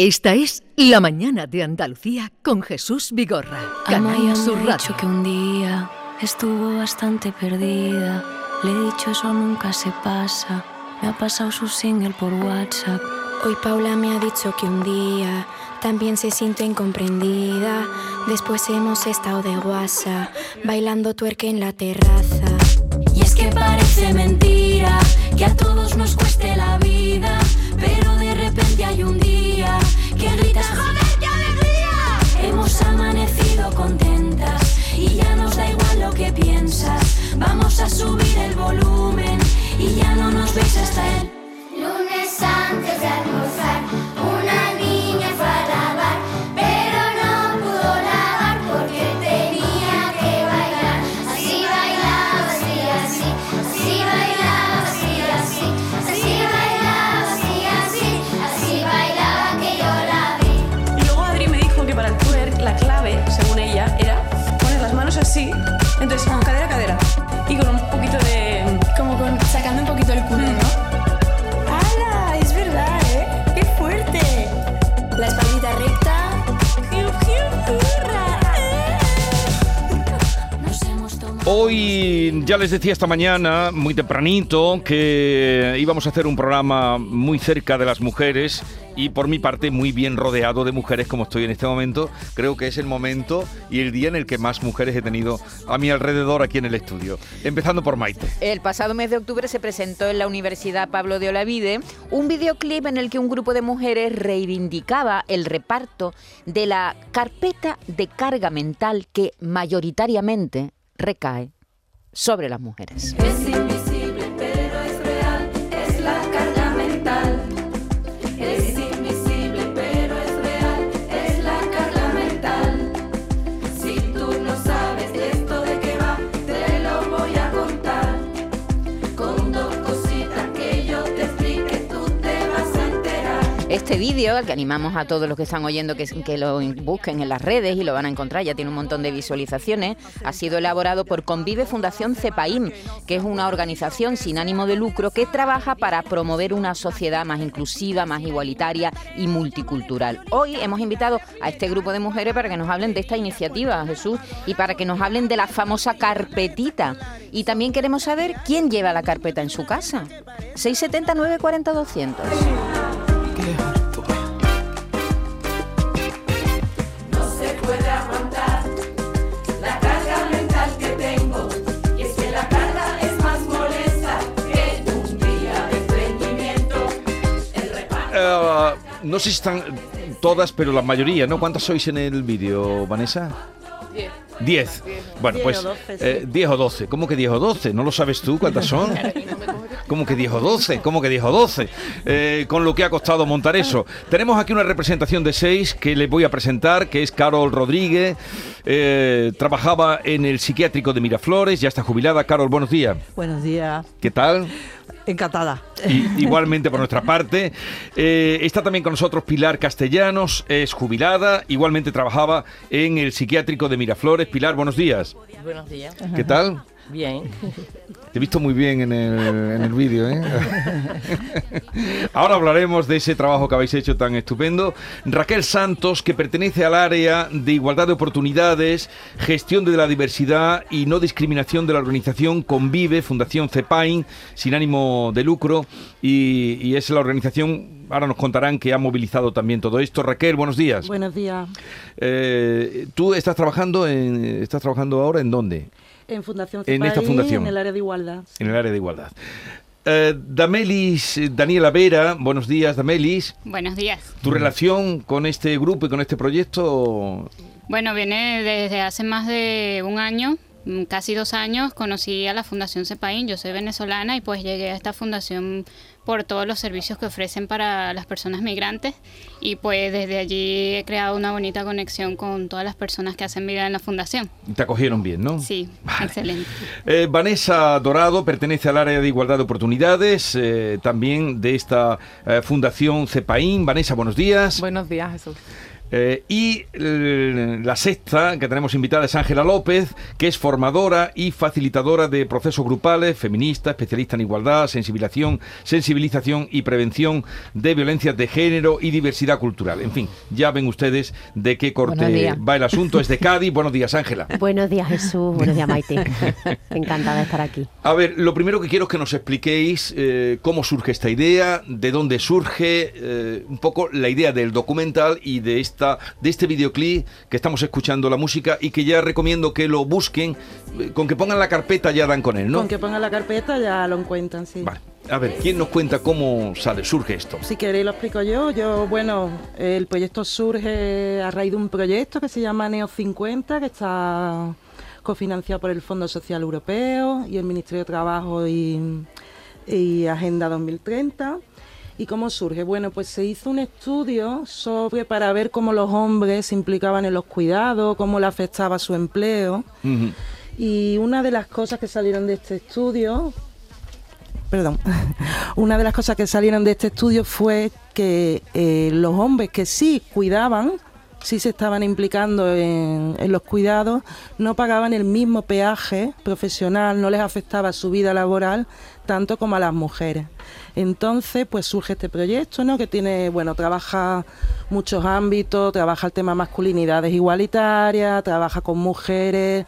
Esta es La Mañana de Andalucía con Jesús Vigorra. Ha Radio. dicho que un día estuvo bastante perdida. Le he dicho eso nunca se pasa. Me ha pasado su single por WhatsApp. Hoy Paula me ha dicho que un día también se siente incomprendida. Después hemos estado de guasa, bailando tuerque en la terraza. Y es que parece mentira que a todos nos cueste la vida. Pero Vamos a subir el volumen y ya no nos veis hasta el Lunes antes de almorzar, una niña fue a lavar, pero no pudo lavar porque tenía que bailar. Así bailaba, así, así, así bailaba, así, así, así bailaba, así, así, así bailaba que yo la vi. Y luego Adri me dijo que para el twerk la clave, según ella, era poner las manos así, entonces cadera a cadera Hoy ya les decía esta mañana, muy tempranito, que íbamos a hacer un programa muy cerca de las mujeres y por mi parte muy bien rodeado de mujeres como estoy en este momento. Creo que es el momento y el día en el que más mujeres he tenido a mi alrededor aquí en el estudio. Empezando por Maite. El pasado mes de octubre se presentó en la Universidad Pablo de Olavide un videoclip en el que un grupo de mujeres reivindicaba el reparto de la carpeta de carga mental que mayoritariamente recae sobre las mujeres. Este vídeo, al que animamos a todos los que están oyendo que, que lo busquen en las redes y lo van a encontrar, ya tiene un montón de visualizaciones, ha sido elaborado por Convive Fundación CEPAIM, que es una organización sin ánimo de lucro que trabaja para promover una sociedad más inclusiva, más igualitaria y multicultural. Hoy hemos invitado a este grupo de mujeres para que nos hablen de esta iniciativa, Jesús, y para que nos hablen de la famosa carpetita. Y también queremos saber quién lleva la carpeta en su casa. 679 40 200. Eh, no sé si están todas, pero la mayoría, ¿no? ¿Cuántas sois en el vídeo, Vanessa? Diez. Diez. Bueno, pues eh, 10 o 12. ¿Cómo que 10 o 12? ¿No lo sabes tú cuántas son? ¿Cómo que 10 o 12? ¿Cómo que 10 o 12? Eh, con lo que ha costado montar eso. Tenemos aquí una representación de seis que les voy a presentar, que es Carol Rodríguez. Eh, trabajaba en el psiquiátrico de Miraflores, ya está jubilada. Carol, buenos días. Buenos días, ¿Qué tal? encantada. Y- igualmente por nuestra parte. Eh, está también con nosotros Pilar Castellanos, es jubilada, igualmente trabajaba en el psiquiátrico de Miraflores. Pilar, buenos días. Buenos días. ¿Qué tal? Bien. Te he visto muy bien en el, en el vídeo, ¿eh? Ahora hablaremos de ese trabajo que habéis hecho tan estupendo. Raquel Santos, que pertenece al área de igualdad de oportunidades, gestión de la diversidad y no discriminación de la organización Convive, Fundación CEPAIN, sin ánimo de lucro, y, y es la organización, ahora nos contarán que ha movilizado también todo esto. Raquel, buenos días. Buenos días. Eh, ¿Tú estás trabajando, en, estás trabajando ahora en dónde? En Fundación En esta fundación. En el área de igualdad. En el área de igualdad. Eh, Damelis, eh, Daniela Vera, buenos días, Damelis. Buenos días. ¿Tu relación con este grupo y con este proyecto? Bueno, viene desde hace más de un año, mm, casi dos años, conocí a la Fundación CEPAIN, yo soy venezolana y pues llegué a esta fundación por todos los servicios que ofrecen para las personas migrantes y pues desde allí he creado una bonita conexión con todas las personas que hacen vida en la fundación. Te acogieron bien, ¿no? Sí, Vale. excelente. Eh, Vanessa Dorado pertenece al área de igualdad de oportunidades, eh, también de esta eh, fundación CEPAIN. Vanessa, buenos días. Buenos días, Jesús. Eh, y eh, la sexta que tenemos invitada es Ángela López, que es formadora y facilitadora de procesos grupales, feminista, especialista en igualdad, sensibilización, sensibilización y prevención de violencias de género y diversidad cultural. En fin, ya ven ustedes de qué corte va el asunto. Es de Cádiz. Buenos días, Ángela. Buenos días Jesús, buenos días Maite. Encantada de estar aquí. A ver, lo primero que quiero es que nos expliquéis eh, cómo surge esta idea, de dónde surge, eh, un poco la idea del documental y de de este videoclip que estamos escuchando la música y que ya recomiendo que lo busquen, con que pongan la carpeta ya dan con él, ¿no? Con que pongan la carpeta ya lo encuentran, sí. Vale. A ver, ¿quién nos cuenta cómo sale, surge esto? Si queréis lo explico yo. Yo, bueno, el proyecto surge a raíz de un proyecto que se llama Neo 50, que está cofinanciado por el Fondo Social Europeo y el Ministerio de Trabajo y, y Agenda 2030. ¿Y cómo surge? Bueno, pues se hizo un estudio sobre para ver cómo los hombres se implicaban en los cuidados, cómo le afectaba su empleo. Y una de las cosas que salieron de este estudio, perdón, una de las cosas que salieron de este estudio fue que eh, los hombres que sí cuidaban, sí se estaban implicando en, en los cuidados, no pagaban el mismo peaje profesional, no les afectaba su vida laboral tanto como a las mujeres. Entonces, pues surge este proyecto, ¿no? Que tiene, bueno, trabaja muchos ámbitos, trabaja el tema masculinidades igualitarias, trabaja con mujeres,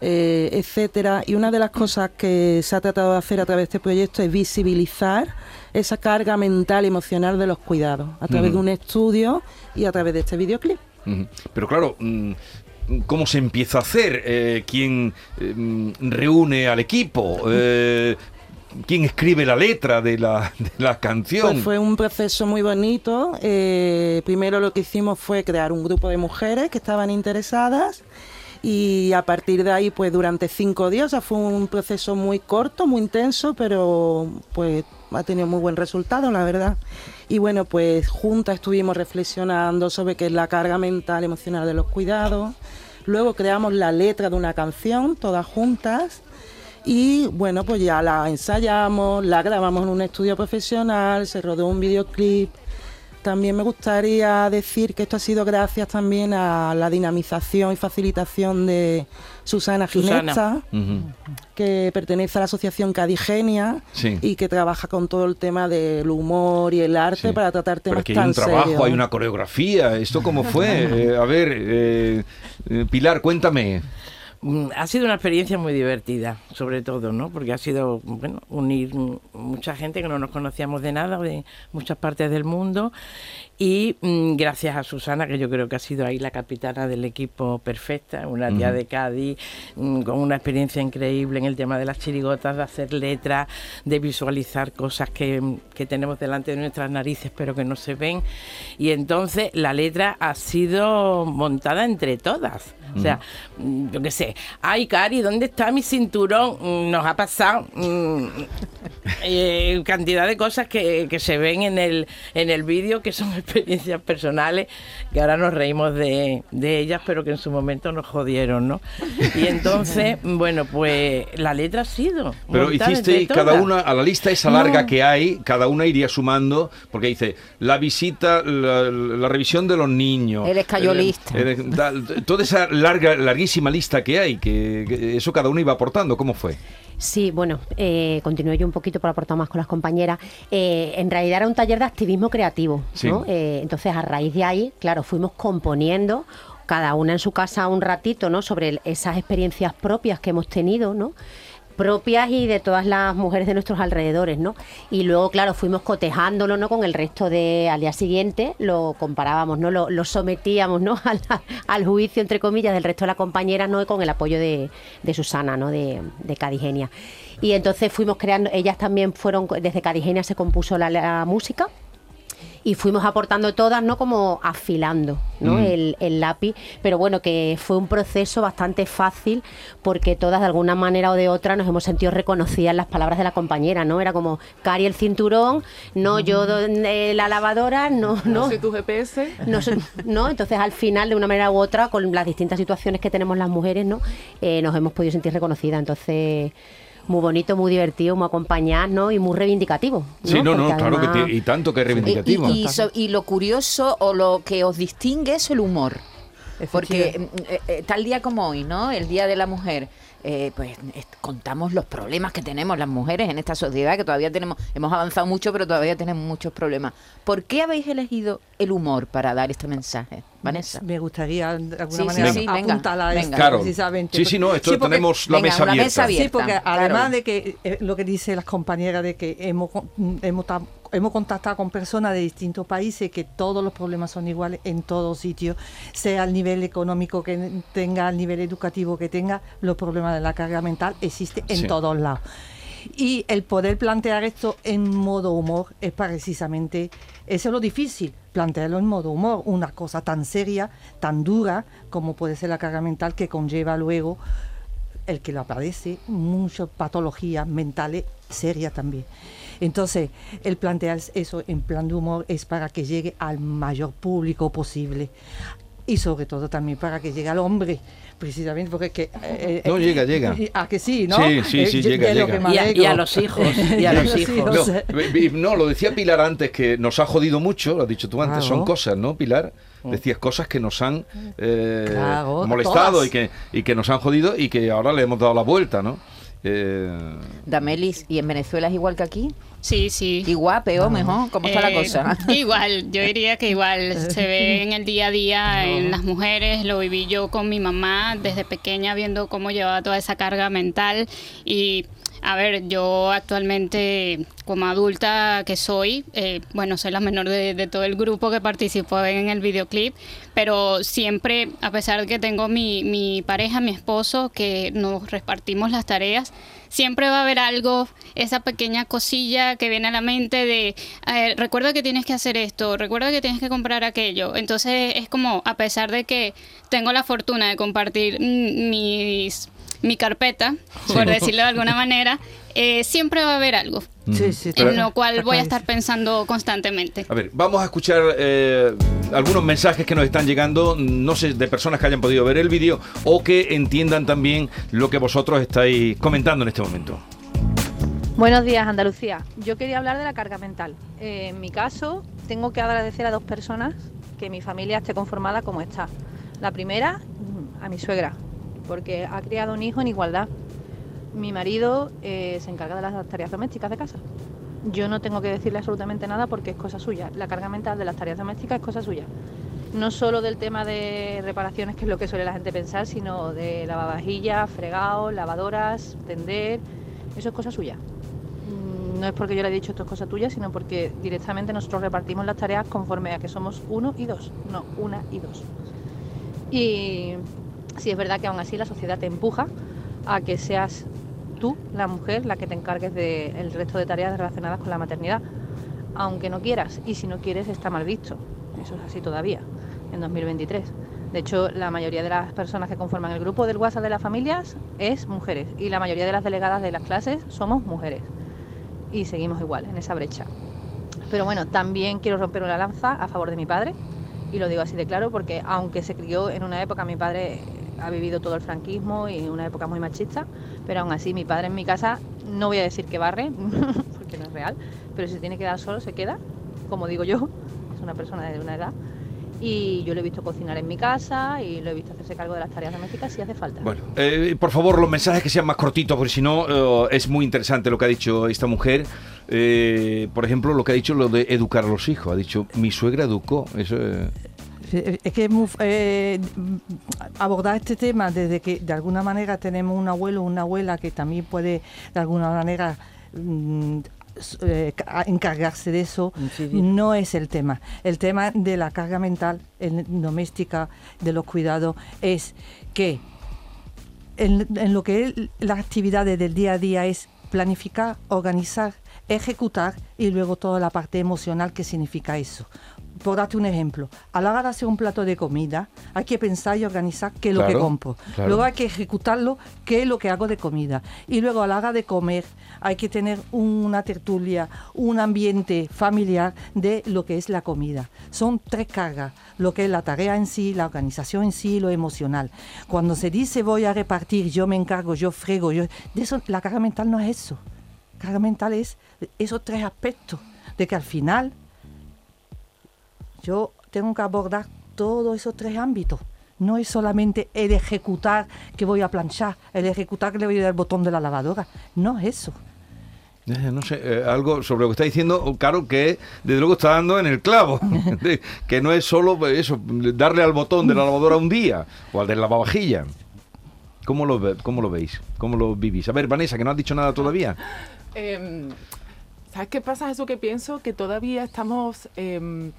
eh, etcétera. Y una de las cosas que se ha tratado de hacer a través de este proyecto es visibilizar esa carga mental y emocional de los cuidados a través de un estudio y a través de este videoclip. Pero claro, mm, ¿cómo se empieza a hacer? Eh, ¿Quién eh, mm, reúne al equipo? Eh, ¿Quién escribe la letra de la, de la canción? Pues fue un proceso muy bonito. Eh, primero lo que hicimos fue crear un grupo de mujeres que estaban interesadas y a partir de ahí, pues durante cinco días, o sea, fue un proceso muy corto, muy intenso, pero pues ha tenido muy buen resultado, la verdad. Y bueno, pues juntas estuvimos reflexionando sobre qué es la carga mental, emocional de los cuidados. Luego creamos la letra de una canción, todas juntas. Y bueno, pues ya la ensayamos, la grabamos en un estudio profesional, se rodó un videoclip. También me gustaría decir que esto ha sido gracias también a la dinamización y facilitación de Susana Susana. Ginesta, que pertenece a la asociación Cadigenia Sí. y que trabaja con todo el tema del humor y el arte Sí. para tratar Pero temas aquí hay tan un trabajo, hay una coreografía. ¿Esto cómo fue? Eh, a ver, eh, eh, Pilar, cuéntame. Mm, Ha sido una experiencia muy divertida, sobre todo, ¿no? Porque ha sido, bueno, unir mucha gente que no nos conocíamos de nada, de muchas partes del mundo. Y mm, gracias a Susana, que yo creo que ha sido ahí la capitana del equipo perfecta, una tía de Cádiz, mm, con una experiencia increíble en el tema de las chirigotas, de hacer letras, de visualizar cosas que, que tenemos delante de nuestras narices, pero que no se ven. Y entonces la letra ha sido montada entre todas. O sea, mm, yo qué sé, ay, Cari, ¿dónde está mi cinturón? Mm, Nos ha pasado mm, eh, cantidad de cosas que, que se ven en el, en el vídeo que son experiencias personales, que ahora nos reímos de, de ellas, pero que en su momento nos jodieron, ¿no? Y entonces, bueno, pues la letra ha sido. Pero entre cada una, a la lista esa No. larga que hay, cada una iría sumando, porque dice la visita, la, la revisión de los niños. Eres cayolista. eh, tal, toda esa larga, larguísima lista que hay, que, que eso cada uno iba aportando. ¿Cómo fue? Sí, bueno, eh, continúo yo un poquito por aportar más con las compañeras. Eh, en realidad era un taller de activismo creativo, Sí. ¿no? Eh, entonces, a raíz de ahí, claro, fuimos componiendo cada una en su casa un ratito, ¿no? Sobre esas experiencias propias que hemos tenido, ¿no? Propias y de todas las mujeres de nuestros alrededores, ¿no? Y luego, claro, fuimos cotejándolo, ¿no? Con el resto de, al día siguiente, lo comparábamos, ¿no? Lo, sometíamos, ¿no? Al, juicio, entre comillas, del resto de las compañeras, ¿no? Con el apoyo de, de Susana, ¿no? De, de Cadigenia. Y entonces fuimos creando, ellas también fueron, desde Cadigenia se compuso la, la música, y fuimos aportando todas, ¿no? Como afilando, ¿no? Mm. El, el lápiz, pero bueno, que fue un proceso bastante fácil porque todas de alguna manera o de otra nos hemos sentido reconocidas las palabras de la compañera, ¿no? Era como, Cari el cinturón, no yo do- eh, la lavadora, no, no. soy tu GPS. No, no, entonces al final, de una manera u otra, con las distintas situaciones que tenemos las mujeres, ¿no? Eh, nos hemos podido sentir reconocidas. Entonces, muy bonito, muy divertido, muy acompañado, ¿no? Y muy reivindicativo. Sí, no, no, Porque claro que te- y tanto que es Y, reivindicativo. y- y so- y lo curioso o lo que os distingue es el humor. Porque mm, eh, eh, tal día como hoy, ¿no? El Día de la Mujer, eh, pues es- contamos los problemas que tenemos las mujeres en esta sociedad, que todavía tenemos, hemos avanzado mucho, pero todavía tenemos muchos problemas. ¿Por qué habéis elegido el humor para dar este mensaje, Vanessa? Me gustaría de alguna Sí, sí, manera sí, venga, apuntar a venga. esto Claro. precisamente. Sí, sí, no, esto porque- tenemos la Venga, mesa abierta. mesa abierta. Sí, porque claro. además de que eh, lo que dicen las compañeras de que hemos, hemos, hemos contactado con personas de distintos países, que todos los problemas son iguales en todos sitios, sea el nivel económico que tenga, el nivel educativo que tenga, los problemas de la carga mental existen en Sí. todos lados. Y el poder plantear esto en modo humor es precisamente, eso es lo difícil, plantearlo en modo humor, una cosa tan seria, tan dura como puede ser la carga mental que conlleva luego el que lo padece, muchas patologías mentales serias también. Entonces, el plantear eso en plan de humor es para que llegue al mayor público posible y sobre todo también para que llegue al hombre, precisamente porque es que... eh, No, eh, llega, llega. y- ¿A que sí, no? Sí, sí, sí, de- llega, llega. Y a- alegro. y a los hijos, y a los hijos. No, eh, no, lo decía Pilar antes, que nos ha jodido mucho, lo has dicho tú antes, Claro. son cosas, ¿no, Pilar? Decías cosas que nos han eh, Claro, molestado todas. y que, y que nos han jodido y que ahora le hemos dado la vuelta, ¿no? Eh, Damelis, ¿y en Venezuela es igual que aquí? Sí, sí. Igual, peor, mejor. ¿Cómo está la Eh, cosa? Igual, yo diría que igual se ve en el día a día en las mujeres, lo viví yo con mi mamá desde pequeña viendo cómo llevaba toda esa carga mental y a ver, yo actualmente como adulta que soy, eh, bueno, soy la menor de, todo el grupo que participó en el videoclip, pero siempre, a pesar de que tengo mi, pareja, mi esposo, que nos repartimos las tareas, siempre va a haber algo, esa pequeña cosilla que viene a la mente de, eh, recuerda que tienes que hacer esto, recuerda que tienes que comprar aquello. Entonces es como, a pesar de que tengo la fortuna de compartir mis, mi carpeta, por decirlo de alguna manera, eh, siempre va a haber algo Sí, sí, Pero- en lo cual voy a estar pensando constantemente. a ver, vamos a escuchar eh, algunos mensajes que nos están llegando, no sé, de personas que hayan podido ver el vídeo o que entiendan también lo que vosotros estáis comentando en este momento. Buenos días, Andalucía. Yo quería hablar de la carga mental. Eh, en mi caso, tengo que agradecer a dos personas que mi familia esté conformada como está. La primera, mm, a mi suegra, porque ha criado un hijo en igualdad. Mi marido eh, se encarga de las tareas domésticas de casa. Yo no tengo que decirle absolutamente nada porque es cosa suya. La carga mental de las tareas domésticas es cosa suya. No solo del tema de reparaciones, que es lo que suele la gente pensar, sino de lavavajillas, fregados, lavadoras, tender. Eso es cosa suya. Mm, No es porque yo le he dicho esto es cosa tuya, sino porque directamente nosotros repartimos las tareas conforme a que somos uno y dos. No, una y dos. Y sí es verdad que aún así la sociedad te empuja a que seas tú, la mujer, la que te encargues del resto de tareas relacionadas con la maternidad, aunque no quieras. Y si no quieres está mal visto. Eso es así todavía, en 2023. De hecho, la mayoría de las personas que conforman el grupo del WhatsApp de las familias es mujeres y la mayoría de las delegadas de las clases somos mujeres. Y seguimos igual, en esa brecha. Pero bueno, también quiero romper una lanza a favor de mi padre, y lo digo así de claro porque aunque se crió en una época, mi padre ha vivido todo el franquismo y una época muy machista, pero aún así mi padre en mi casa, no voy a decir que barre, porque no es real, pero si tiene que quedar solo, se queda, como digo yo, es una persona de una edad. Y yo lo he visto cocinar en mi casa y lo he visto hacerse cargo de las tareas domésticas si hace falta. Bueno, eh, por favor, los mensajes que sean más cortitos, porque si no eh, es muy interesante lo que ha dicho esta mujer. Eh, por ejemplo, lo que ha dicho lo de educar a los hijos. Ha dicho, mi suegra educó. Eso eh, Es que es muy, eh, abordar este tema desde que de alguna manera tenemos un abuelo o una abuela que también puede de alguna manera mm, eh, ca- encargarse de eso, no es el tema. El tema de la carga mental en- doméstica, de los cuidados, es que en, en lo que es las actividades del día a día es planificar, organizar, ejecutar y luego toda la parte emocional que significa eso. Por darte un ejemplo, a la hora de hacer un plato de comida, hay que pensar y organizar qué es lo que compro. claro. Luego hay que ejecutarlo, qué es lo que hago de comida. Y luego a la hora de comer, hay que tener una tertulia, un ambiente familiar de lo que es la comida. Son tres cargas, lo que es la tarea en sí, la organización en sí y lo emocional. Cuando se dice voy a repartir, yo me encargo, yo frego, yo, de eso, la carga mental no es eso. Carga mental es esos tres aspectos, de que al final yo tengo que abordar todos esos tres ámbitos. No es solamente el ejecutar que voy a planchar, el ejecutar que le voy a dar el botón de la lavadora. No es eso. Eh, No sé, eh, algo sobre lo que está diciendo, Caro, que desde luego está dando en el clavo. De- que no es solo pues, eso, darle al botón de la lavadora un día o al de la lavavajilla. ¿Cómo lo, ve- ¿Cómo lo veis? ¿Cómo lo vivís? A ver, Vanessa, que no has dicho nada todavía. Em, ¿Sabes qué pasa? Eso que pienso, que todavía estamos em,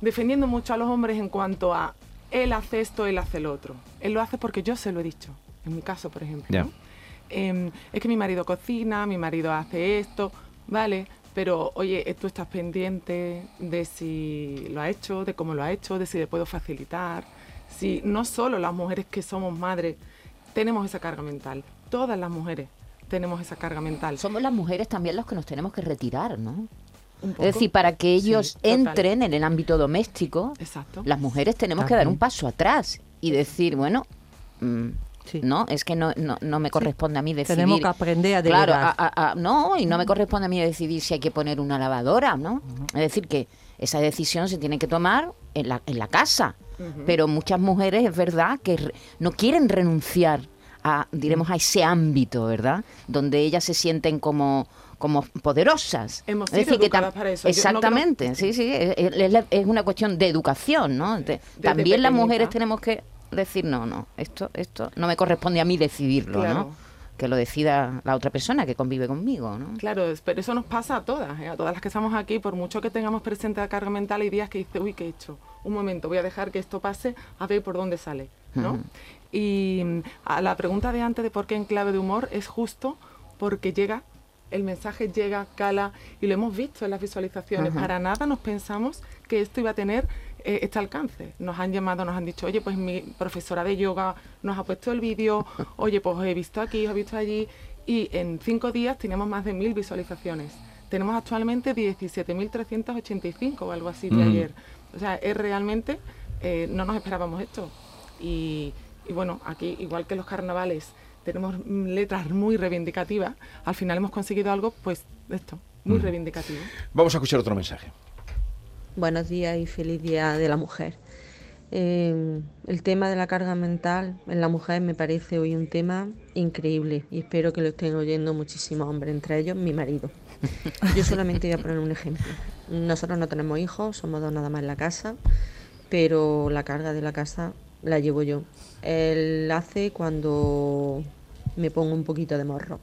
defendiendo mucho a los hombres en cuanto a él hace esto, él hace lo otro. Él lo hace porque yo se lo he dicho, en mi caso, por ejemplo. Em, es que mi marido cocina, mi marido hace esto, vale, pero oye, tú estás pendiente de si lo ha hecho, de cómo lo ha hecho, de si le puedo facilitar. Si no solo las mujeres que somos madres tenemos esa carga mental, todas las mujeres tenemos esa carga mental. Somos las mujeres también los que nos tenemos que retirar, ¿no? Es decir, para que ellos Sí, entren en el ámbito doméstico, Exacto. las mujeres tenemos que dar un paso atrás y decir, bueno, mm, no, es que no, no, no me corresponde a mí decidir. Tenemos que aprender a Claro, delegar. a- a- a- no, y no me corresponde a mí decidir si hay que poner una lavadora, ¿no? Es decir, que esa decisión se tiene que tomar en la, en la casa. Pero muchas mujeres, es verdad, que re- no quieren renunciar a, diremos, a ese ámbito, ¿verdad? Donde ellas se sienten como como poderosas. Hemos Es sido decir, que para eso. Yo no creo- Exactamente, sí, sí, es, es es una cuestión de educación, ¿no? De- también las mujeres tenemos que decir, no, no, esto, esto no me corresponde a mí decidirlo, Claro. ¿no? Que lo decida la otra persona que convive conmigo, ¿no? Claro, es- pero eso nos pasa a todas, ¿eh? a todas las que estamos aquí, por mucho que tengamos presente la carga mental, hay días que dices, uy, ¿qué he hecho? Un momento, voy a dejar que esto pase, a ver por dónde sale, ¿no? Y mm, a la pregunta de antes de por qué en clave de humor es justo porque llega, el mensaje llega, cala, y lo hemos visto en las visualizaciones. Ajá. Para nada nos pensamos que esto iba a tener eh, este alcance. Nos han llamado, nos han dicho, oye, pues mi profesora de yoga nos ha puesto el vídeo, oye, pues os he visto aquí, os he visto allí, y en cinco días teníamos más de mil visualizaciones. Tenemos actualmente 17.385 o algo así de Mm. ayer. O sea, es realmente, eh, no nos esperábamos esto. Y, y bueno, aquí, igual que los carnavales, tenemos letras muy reivindicativas, al final hemos conseguido algo, pues, de esto, muy Mm. reivindicativo. Vamos a escuchar otro mensaje. Buenos días y feliz Día de la Mujer. Eh, el tema de la carga mental en la mujer me parece hoy un tema increíble y espero que lo estén oyendo muchísimos hombres, entre ellos mi marido. Yo solamente voy a poner un ejemplo. Nosotros no tenemos hijos, somos dos nada más en la casa, pero la carga de la casa la llevo yo. Él hace cuando me pongo un poquito de morro.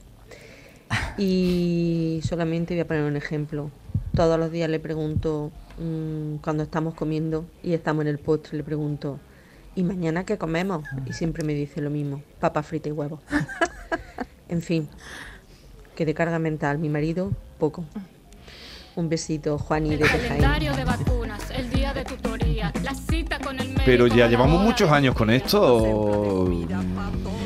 Y solamente voy a poner un ejemplo. Todos los días le pregunto, mm, cuando estamos comiendo y estamos en el postre, le pregunto, ¿y mañana qué comemos? Y siempre me dice lo mismo, papa frita y huevos. en fin, que de carga mental mi marido, poco. Un besito, Juan y de calendario de vacunas, el día de tutoría, la cita con el médico. Pero ya llevamos muchos años con esto.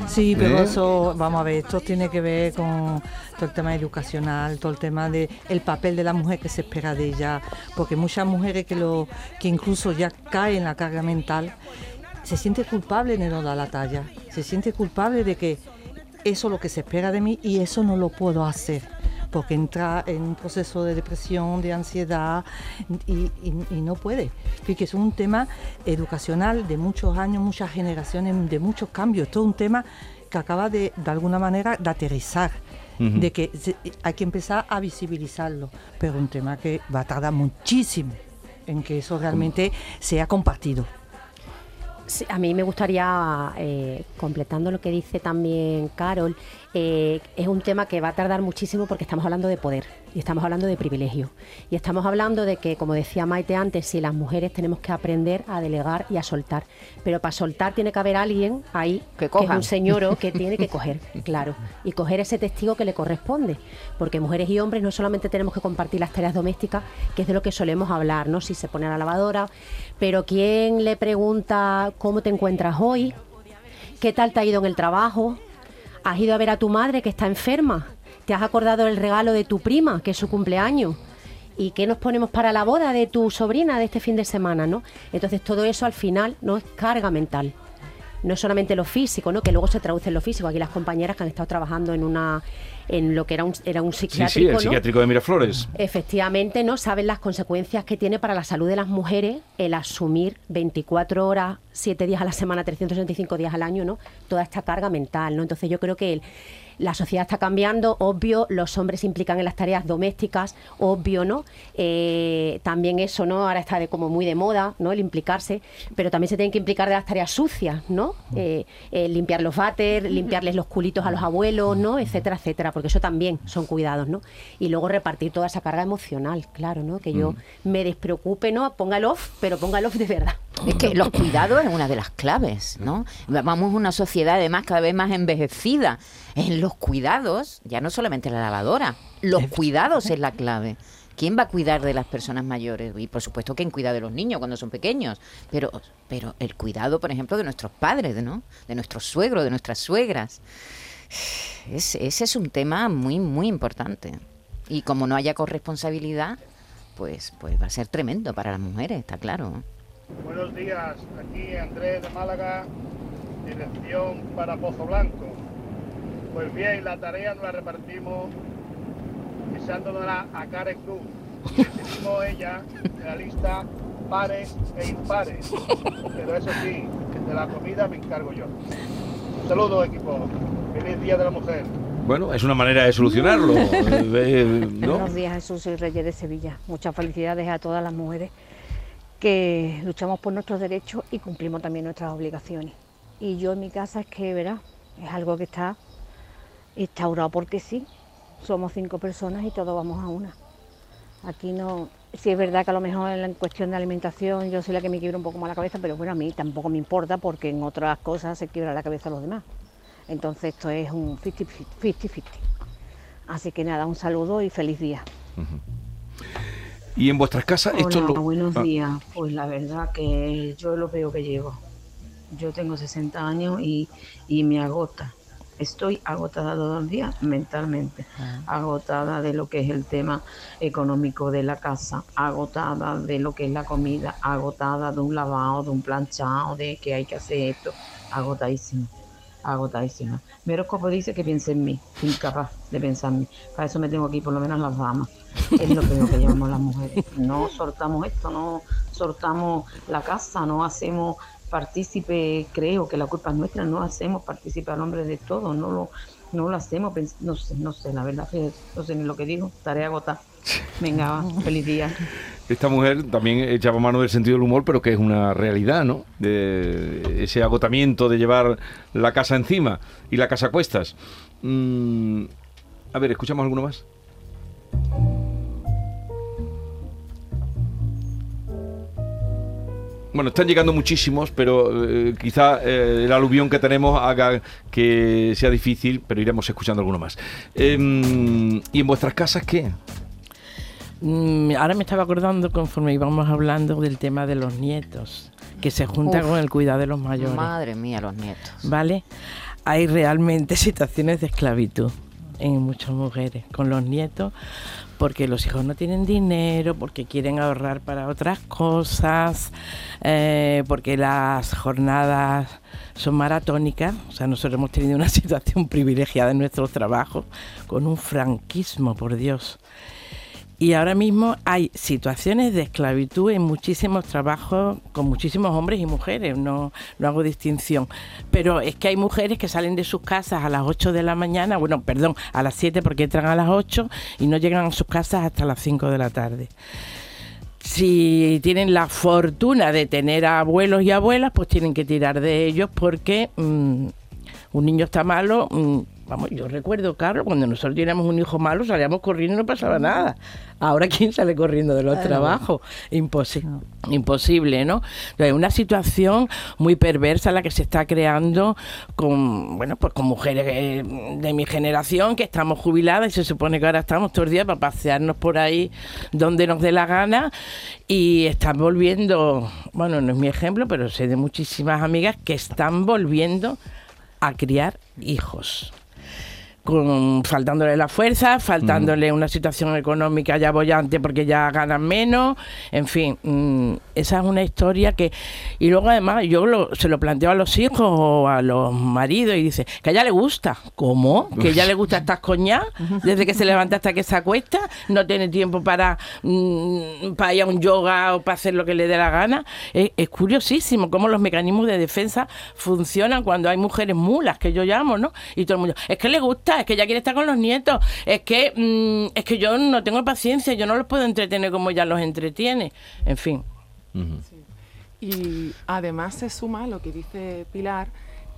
Sí, pero ¿Eh? eso, vamos a ver, esto tiene que ver con todo el tema educacional, todo el tema de el papel de la mujer que se espera de ella, porque muchas mujeres que lo que incluso ya caen en la carga mental se siente culpable de no dar la talla, se siente culpable de que eso es lo que se espera de mí y eso no lo puedo hacer porque entra en un proceso de depresión, de ansiedad y, y- y no puede. Es un tema educacional de muchos años, muchas generaciones, de muchos cambios. Es un tema que acaba de, de alguna manera, de aterrizar, de que hay que empezar a visibilizarlo, pero un tema que va a tardar muchísimo en que eso realmente sea compartido. A mí me gustaría, eh, completando lo que dice también Carol, eh, es un tema que va a tardar muchísimo porque estamos hablando de poder. Y estamos hablando de privilegio. Y estamos hablando de que, como decía Maite antes, si las mujeres tenemos que aprender a delegar y a soltar. Pero para soltar tiene que haber alguien ahí, que, es un señor que tiene que coger, claro. Y coger ese testigo que le corresponde. Porque mujeres y hombres no solamente tenemos que compartir las tareas domésticas, que es de lo que solemos hablar, ¿no? Si se pone a la lavadora, pero ¿quién le pregunta cómo te encuentras hoy? ¿Qué tal te ha ido en el trabajo? ¿Has ido a ver a tu madre que está enferma? ¿Te has acordado del regalo de tu prima, que es su cumpleaños? ¿Y qué nos ponemos para la boda de tu sobrina de este fin de semana, no? Entonces todo eso al final no es carga mental. No es solamente lo físico, ¿no? Que luego se traduce en lo físico. Aquí las compañeras que han estado trabajando en una en lo que era un, era un Sí, psiquiátrico, sí, el ¿no? psiquiátrico de Miraflores. Efectivamente, ¿no? Saben las consecuencias que tiene para la salud de las mujeres el asumir 24 horas, 7 días a la semana, 365 días al año, ¿no? Toda esta carga mental, ¿no? Entonces yo creo que el- la sociedad está cambiando, obvio, los hombres se implican en las tareas domésticas, obvio, ¿no? Eh, también eso, ¿no? Ahora está de como muy de moda, ¿no? El implicarse, pero también se tienen que implicar de las tareas sucias, ¿no? Eh, eh, limpiar los váter, limpiarles los culitos a los abuelos, ¿no? Etcétera, etcétera, porque eso también son cuidados, ¿no? Y luego repartir toda esa carga emocional, claro, ¿no? Que yo me despreocupe, ¿no? Ponga el off, pero ponga el off de verdad. Es que los cuidados es una de las claves, ¿no? Vamos a una sociedad además cada vez más envejecida. En los cuidados, ya no solamente la lavadora, los cuidados es la clave. ¿Quién va a cuidar de las personas mayores? Y por supuesto, ¿quién cuida de los niños cuando son pequeños? Pero, pero el cuidado, por ejemplo, de nuestros padres, ¿no? De nuestros suegros, de nuestras suegras. Es- ese es un tema muy, muy importante. Y como no haya corresponsabilidad, pues, pues va a ser tremendo para las mujeres, está claro. Buenos días, aquí Andrés de Málaga, dirección para Pozo Blanco. Pues bien, la tarea nos la repartimos pisándola a y cruz. Decidimos ella en la lista pares e impares. Pero eso sí, de la comida me encargo yo. Un saludo equipo, feliz Día de la Mujer. Bueno, es una manera de solucionarlo. eh, eh, ¿no? Buenos días, Jesús. Soy Reyes de Sevilla. Muchas felicidades a todas las mujeres que luchamos por nuestros derechos y cumplimos también nuestras obligaciones. Y yo en mi casa es que, verás, es algo que está instaurado porque sí. Somos cinco personas y todos vamos a una. Aquí no. Sí es verdad que a lo mejor en la cuestión de alimentación yo soy la que me quiebra un poco más la cabeza, pero bueno, a mí tampoco me importa porque en otras cosas se quiebra la cabeza a los demás. Entonces esto es un 50-50. Así que nada, un saludo y feliz día. Y en vuestras casas esto Hola, lo... buenos Ah, días. Pues la verdad que yo lo veo que llevo. Yo tengo 60 años y, y me agota. Estoy agotada todos los días mentalmente, agotada de lo que es el tema económico de la casa, agotada de lo que es la comida, agotada de un lavado, de un planchado, de que hay que hacer esto, agotadísima, agotadísima. Mi horóscopo dice que piense en mí, incapaz de pensar en mí. Para eso me tengo aquí por lo menos las damas. Es lo peor que llevamos las mujeres. No soltamos esto, no soltamos la casa, no hacemos partícipe, creo que la culpa es nuestra, no hacemos partícipe al hombre de todo, no lo, no lo hacemos, no sé, no sé, la verdad, que no sé ni lo que digo, estaré agotada. Venga, feliz día. Esta mujer también echaba mano del sentido del humor, pero que es una realidad, ¿no? De ese agotamiento de llevar la casa encima y la casa a cuestas. Mm, a ver, ¿escuchamos alguno más? Bueno, están llegando muchísimos, pero eh, quizá eh, el aluvión que tenemos haga que sea difícil, pero iremos escuchando alguno más. Em, ¿Y en vuestras casas qué? Mm, ahora me estaba acordando conforme íbamos hablando del tema de los nietos, que se junta Uf. con el cuidado de los mayores. Madre mía, los nietos. ¿Vale? Hay realmente situaciones de esclavitud en muchas mujeres con los nietos porque los hijos no tienen dinero, porque quieren ahorrar para otras cosas, eh, porque las jornadas son maratónicas. O sea, nosotros hemos tenido una situación privilegiada en nuestros trabajos con un franquismo, por Dios. Y ahora mismo hay situaciones de esclavitud en muchísimos trabajos con muchísimos hombres y mujeres, no, no hago distinción. Pero es que hay mujeres que salen de sus casas a las 8 de la mañana, bueno, perdón, a las 7 porque entran a las 8 y no llegan a sus casas hasta las 5 de la tarde. Si tienen la fortuna de tener abuelos y abuelas, pues tienen que tirar de ellos porque mm, un niño está malo, mm, Vamos, yo recuerdo, Carlos, cuando nosotros teníamos un hijo malo, salíamos corriendo y no pasaba nada. Ahora, ¿quién sale corriendo de los trabajos? Imposible, imposible, ¿no? Entonces, una situación muy perversa la que se está creando con, bueno, pues con mujeres eh, de mi generación que estamos jubiladas y se supone que ahora estamos todos los días para pasearnos por ahí donde nos dé la gana y están volviendo, bueno, no es mi ejemplo, pero sé de muchísimas amigas que están volviendo a criar hijos. Con, faltándole la fuerza, faltándole una situación económica ya bollante porque ya ganan menos, en fin, mm, esa es una historia que... Y luego además yo lo- se lo planteo a los hijos o a los maridos y dice, que a ella le gusta, ¿cómo? Que a ella le gusta estas coñas, desde que se levanta hasta que se acuesta, no tiene tiempo para, mm, para ir a un yoga o para hacer lo que le dé la gana. Es, es curiosísimo cómo los mecanismos de defensa funcionan cuando hay mujeres mulas, que yo llamo, ¿no? Y todo el mundo, es que le gusta, es que ella quiere estar con los nietos, es que, mm, es que yo no tengo paciencia, yo no los puedo entretener como ella los entretiene. En fin. Y además se suma a lo que dice Pilar,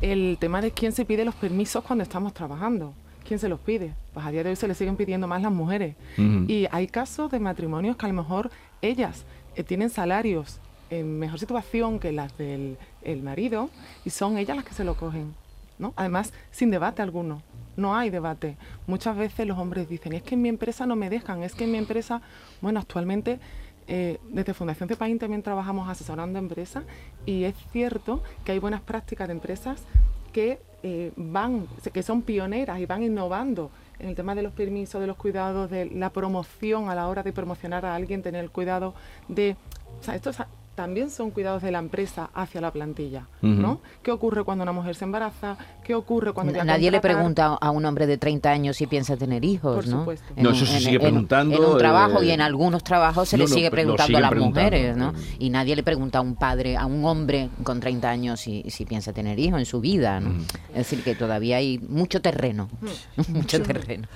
el tema de quién se pide los permisos cuando estamos trabajando. ¿Quién se los pide? Pues a día de hoy se le siguen pidiendo más las mujeres. Y hay casos de matrimonios que a lo mejor ellas eh, tienen salarios en mejor situación que las del el marido y son ellas las que se lo cogen. ¿No? Además, sin debate alguno. No hay debate. Muchas veces los hombres dicen, es que en mi empresa no me dejan, es que en mi empresa, bueno, actualmente eh, desde Fundación Cepaín también trabajamos asesorando empresas y es cierto que hay buenas prácticas de empresas que eh, van, que son pioneras y van innovando en el tema de los permisos, de los cuidados, de la promoción a la hora de promocionar a alguien, tener el cuidado de, o sea, estos a- también son cuidados de la empresa hacia la plantilla, ¿no? ¿Qué ocurre cuando una mujer se embaraza? ¿Qué ocurre cuando Nadie le pregunta a un hombre de 30 años si piensa tener hijos, Por ¿no? supuesto. No, eso se sigue preguntando, En, un trabajo eh, y en algunos trabajos se no, le sigue lo preguntando a las preguntando, mujeres, ¿no? Y nadie le pregunta a un padre, a un hombre con 30 años si, si piensa tener hijos en su vida, ¿no? Es decir, que todavía hay mucho terreno, mucho terreno.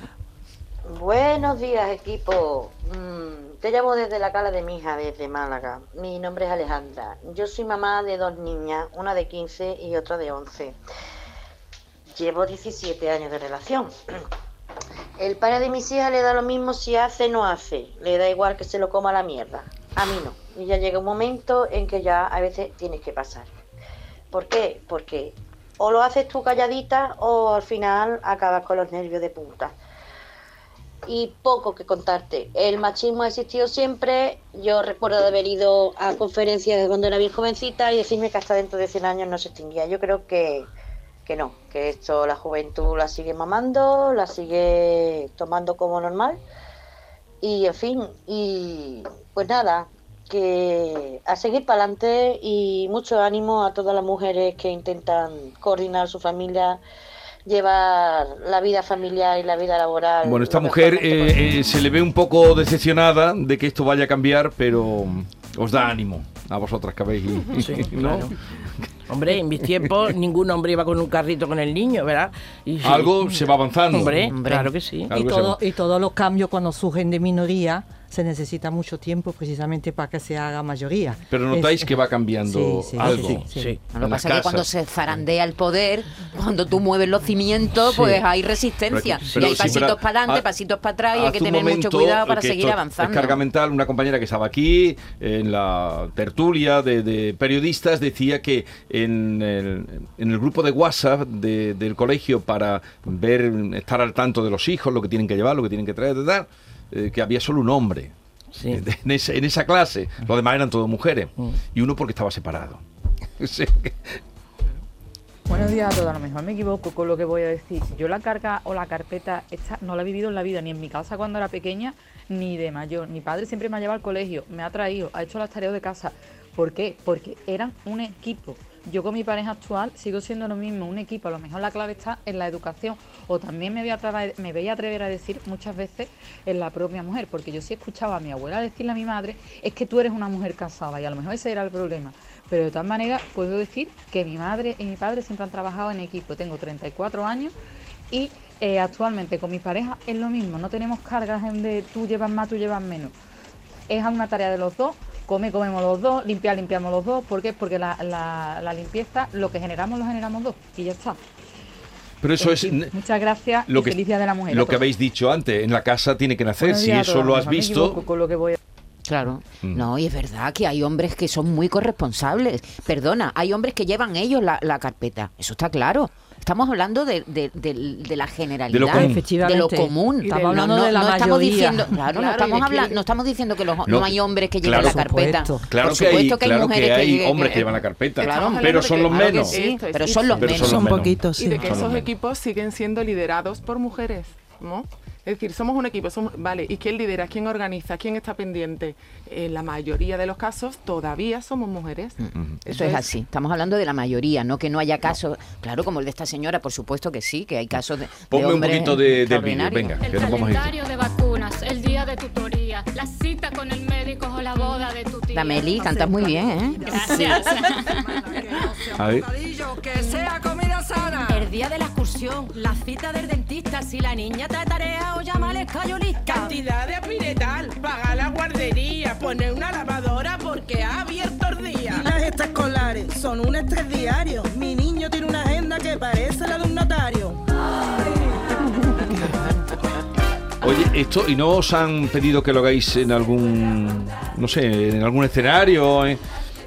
Buenos días, equipo. Mm, te llamo desde la cala de mi hija, desde Málaga. Mi nombre es Alejandra. Yo soy mamá de dos niñas, una de 15 y otra de 11. Llevo 17 años de relación. El padre de mis hijas le da lo mismo si hace o no hace. Le da igual que se lo coma la mierda. A mí no. Y ya llega un momento en que ya a veces tienes que pasar. ¿Por qué? Porque o lo haces tú calladita o al final acabas con los nervios de punta y poco que contarte. El machismo ha existido siempre. Yo recuerdo de haber ido a conferencias cuando era bien jovencita y decirme que hasta dentro de 100 años no se extinguía. Yo creo que, que no, que esto la juventud la sigue mamando, la sigue tomando como normal. Y en fin, y pues nada, que a seguir para adelante y mucho ánimo a todas las mujeres que intentan coordinar su familia, llevar la vida familiar y la vida laboral. Bueno, esta mujer eh, eh, se le ve un poco decepcionada de que esto vaya a cambiar, pero mm, os da ánimo a vosotras que habéis, Sí, ¿no? claro. Hombre, en mis tiempos ningún hombre iba con un carrito con el niño, ¿verdad? Y sí. Algo se va avanzando. Hombre, Hombre. claro que sí. Y, todo, y todos los cambios cuando surgen de minoría se necesita mucho tiempo precisamente para que se haga mayoría. Pero notáis Es- que va cambiando Sí, sí, algo. sí, sí, sí. Lo que pasa es que cuando se zarandea el poder, cuando tú mueves los cimientos, Sí. pues hay resistencia. Pero- y hay pasitos para adelante, pasitos para atrás y hay que tener mucho cuidado para seguir avanzando. Es carga mental. Una compañera que estaba aquí en la tertulia de, de periodistas decía que en el, en el grupo de WhatsApp de- del colegio para ver, estar al tanto de los hijos, lo que tienen que llevar, lo que tienen que traer, tal, eh, que había solo un hombre. En, esa, en esa clase, los demás eran todos mujeres. Y uno porque estaba separado. Sí. Buenos días a todos, a lo mejor me equivoco con lo que voy a decir. Yo la carga o la carpeta esta no la he vivido en la vida, ni en mi casa cuando era pequeña, ni de mayor. Mi padre siempre me ha llevado al colegio, me ha traído, ha hecho las tareas de casa. ¿Por qué? Porque eran un equipo. Yo con mi pareja actual sigo siendo lo mismo, un equipo. A lo mejor la clave está en la educación. O también me voy a, atrever, me voy a atrever a decir muchas veces en la propia mujer. Porque yo sí escuchaba a mi abuela decirle a mi madre, es que tú eres una mujer casada. Y a lo mejor ese era el problema. Pero de todas maneras puedo decir que mi madre y mi padre siempre han trabajado en equipo. Tengo 34 años y eh, actualmente con mi pareja es lo mismo. No tenemos cargas en de tú llevas más, tú llevas menos. Es una tarea de los dos. Come, comemos los dos, limpiar, limpiamos los dos. ¿Por qué? Porque la, la- la limpieza, lo que generamos, lo generamos dos. Y ya está. Pero eso En es Muchas gracias lo y que, feliz Día de la Mujer. lo que habéis dicho antes, en la casa tiene que nacer. Si eso lo has visto, con lo que voy a- Claro. Mm. No, y es verdad que hay hombres que son muy corresponsables. Perdona, hay hombres que llevan ellos la, la carpeta. Eso está claro. Estamos hablando de, de- de- de la generalidad. De lo común. De lo Efectivamente. común. Estamos hablando de la estamos mayoría. diciendo, claro, Claro, no, estamos hablando, no estamos diciendo que los- no, No, hay hombres que lleven claro, la carpeta. claro por que hay, supuesto que hay claro mujeres que hay que, hombres que llevan la carpeta. Claro, pero son los claro que menos. sí, pero son los Pero menos. son los menos. Y de que esos equipos siguen siendo liderados por mujeres, ¿no? Es decir, somos un equipo, somos, vale, ¿y quién lidera? ¿Quién organiza? ¿Quién está pendiente? En la mayoría de los casos todavía somos mujeres. Eso es así. Estamos hablando de la mayoría, no que no haya casos. Claro, como el de esta señora, por supuesto que sí, que hay casos de. de Ponme un hombres poquito de, del vídeo, extraordinarios. venga, El que nos vamos a ir. calendario de vacunas, el día de tutoría, la cita con el médico o la boda de tu tía. Dameli, cantas muy bien, ¿eh? Gracias. A ver. Que sea comida sana. El día de la excursión, la cita del dentista, si la niña te tarea o llama al escayolista. Cantidad de apiretal, pagar la guardería, poner una lavadora porque ha abierto el día. Y las gestas escolares son un estrés diario. Mi niño tiene una agenda que parece la de un notario. Oye, esto, ¿y no os han pedido que lo hagáis en algún, no sé, en algún escenario? eh?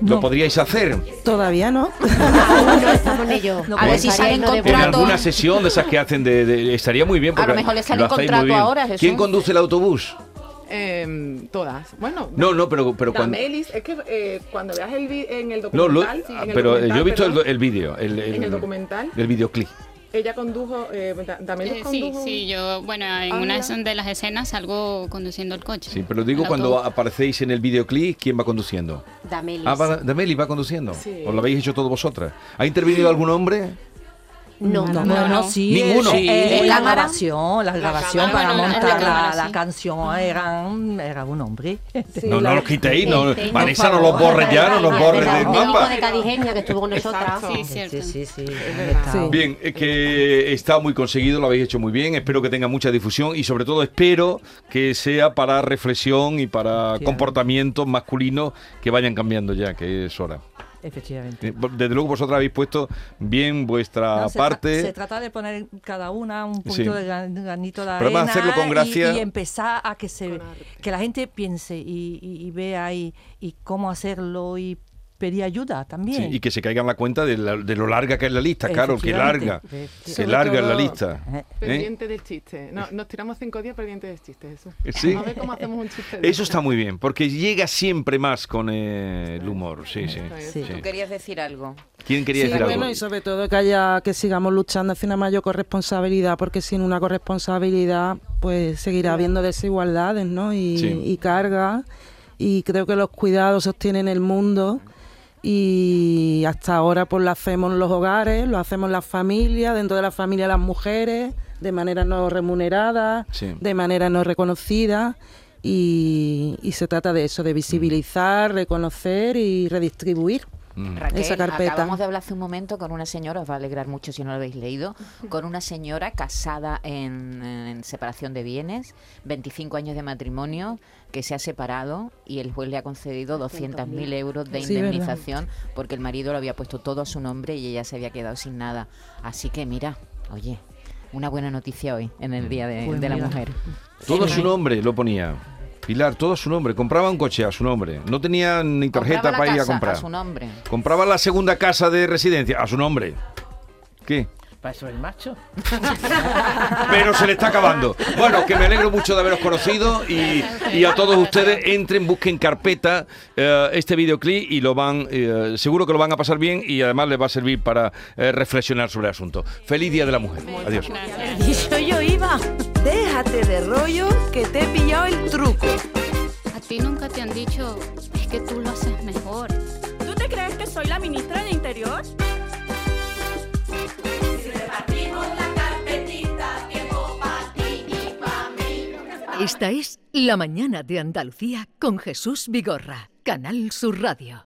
¿Lo No. podríais hacer? Todavía no. no estamos en ello. A ver si salen En alguna sesión de esas que hacen de, de- estaría muy bien A lo porque mejor le sale contrato ahora, Jesús. ¿Quién conduce el autobús? Em, todas. Bueno, No, no, pero, pero cuando Damelis, es que eh, cuando veas el en el no, lo- documental, en el pero eh, documental, yo he visto el, perdón, el vídeo, el, en el documental, el videoclip. Ella condujo, eh, Da- Damelis Eh, sí, condujo. sí, yo, bueno, en Ah, una mira. de las escenas salgo conduciendo el coche. Sí, pero digo cuando autobús. aparecéis en el videoclip, ¿quién va conduciendo? Damelis. Ah, va, Dameli va conduciendo. Sí. ¿O lo habéis hecho todos vosotras? ¿Ha intervenido algún hombre? No, no, no, no, sí. Ninguno. eh, eh, ¿En la grabación, la grabación para bueno, montar la, la sí. canción era, un- era un hombre. no, no los quitéis, no. Sí, Vanessa, por no los borres ya, no los borres del mapa. de Cadijeña que estuvo con nosotras. Sí, sí, sí, sí. Bien, es que está muy conseguido, lo habéis hecho muy bien, espero que tenga mucha difusión y sobre todo espero que sea para reflexión y para comportamientos masculinos que vayan cambiando ya, que es hora. Efectivamente. Desde luego vosotras habéis puesto bien vuestra No, se, tra- parte. se trata de poner cada una un poquito Sí. de gran- granito de Pero arena hacerlo con y- gracia. Y, empezar a que se que la gente piense y, y- y vea y, y cómo hacerlo y pedir ayuda Sí, también. y que se caigan la cuenta de, la- de lo larga que es la lista, claro, que larga, Efectivamente. que larga es la lista. ¿eh? Pendiente del chiste. No, nos tiramos cinco días pendiente del chiste, eso. Sí. A ver cómo hacemos un chiste. de Eso está muy bien, porque llega siempre más con eh, el humor, sí, sí. sí. Tú querías decir algo. ¿Quién quería Sí, decir bueno, algo? y sobre todo que haya que sigamos luchando hacia una mayor corresponsabilidad, porque sin una corresponsabilidad, pues seguirá habiendo desigualdades, ¿no? Y, Sí. y cargas. Y creo que los cuidados sostienen el mundo. Y hasta ahora, pues lo hacemos en los hogares, lo hacemos en las familias, dentro de la familia las mujeres, de manera no remunerada, Sí. de manera no reconocida. Y, y se trata de eso, de visibilizar, reconocer y redistribuir Raquel, esa carpeta. acabamos de hablar hace un momento con una señora, os va a alegrar mucho si no lo habéis leído, con una señora casada en, en separación de bienes, 25 años de matrimonio, que se ha separado y el juez le ha concedido 200.000 euros de Sí, indemnización porque el marido lo había puesto todo a su nombre y ella se había quedado sin nada. Así que mira, oye, una buena noticia hoy en el Día de, Pues de la. Mujer. Todo a su nombre lo ponía. Pilar, todo a su nombre. Compraba un coche a su nombre. No tenía ni tarjeta Compraba la para ir a casa comprar. a su nombre. Compraba la segunda casa de residencia a su nombre. ¿Qué? Para eso el macho. Pero se le está acabando. Bueno, que me alegro mucho de haberos conocido y, y a todos ustedes entren, busquen carpeta eh, este videoclip y lo van, eh, seguro que lo van a pasar bien y además les va a servir para eh, reflexionar sobre el asunto. Feliz Día de la Mujer. Adiós. Dicho yo iba. Déjate de rollo que te he pillado el truco. A ti nunca te han dicho, es que tú lo haces mejor. ¿Tú te crees que soy la ministra de Interior? Si repartimos la carpetita, tiempo para ti y para mí. Esta es La mañana de Andalucía con Jesús Vigorra, Canal Sur Radio.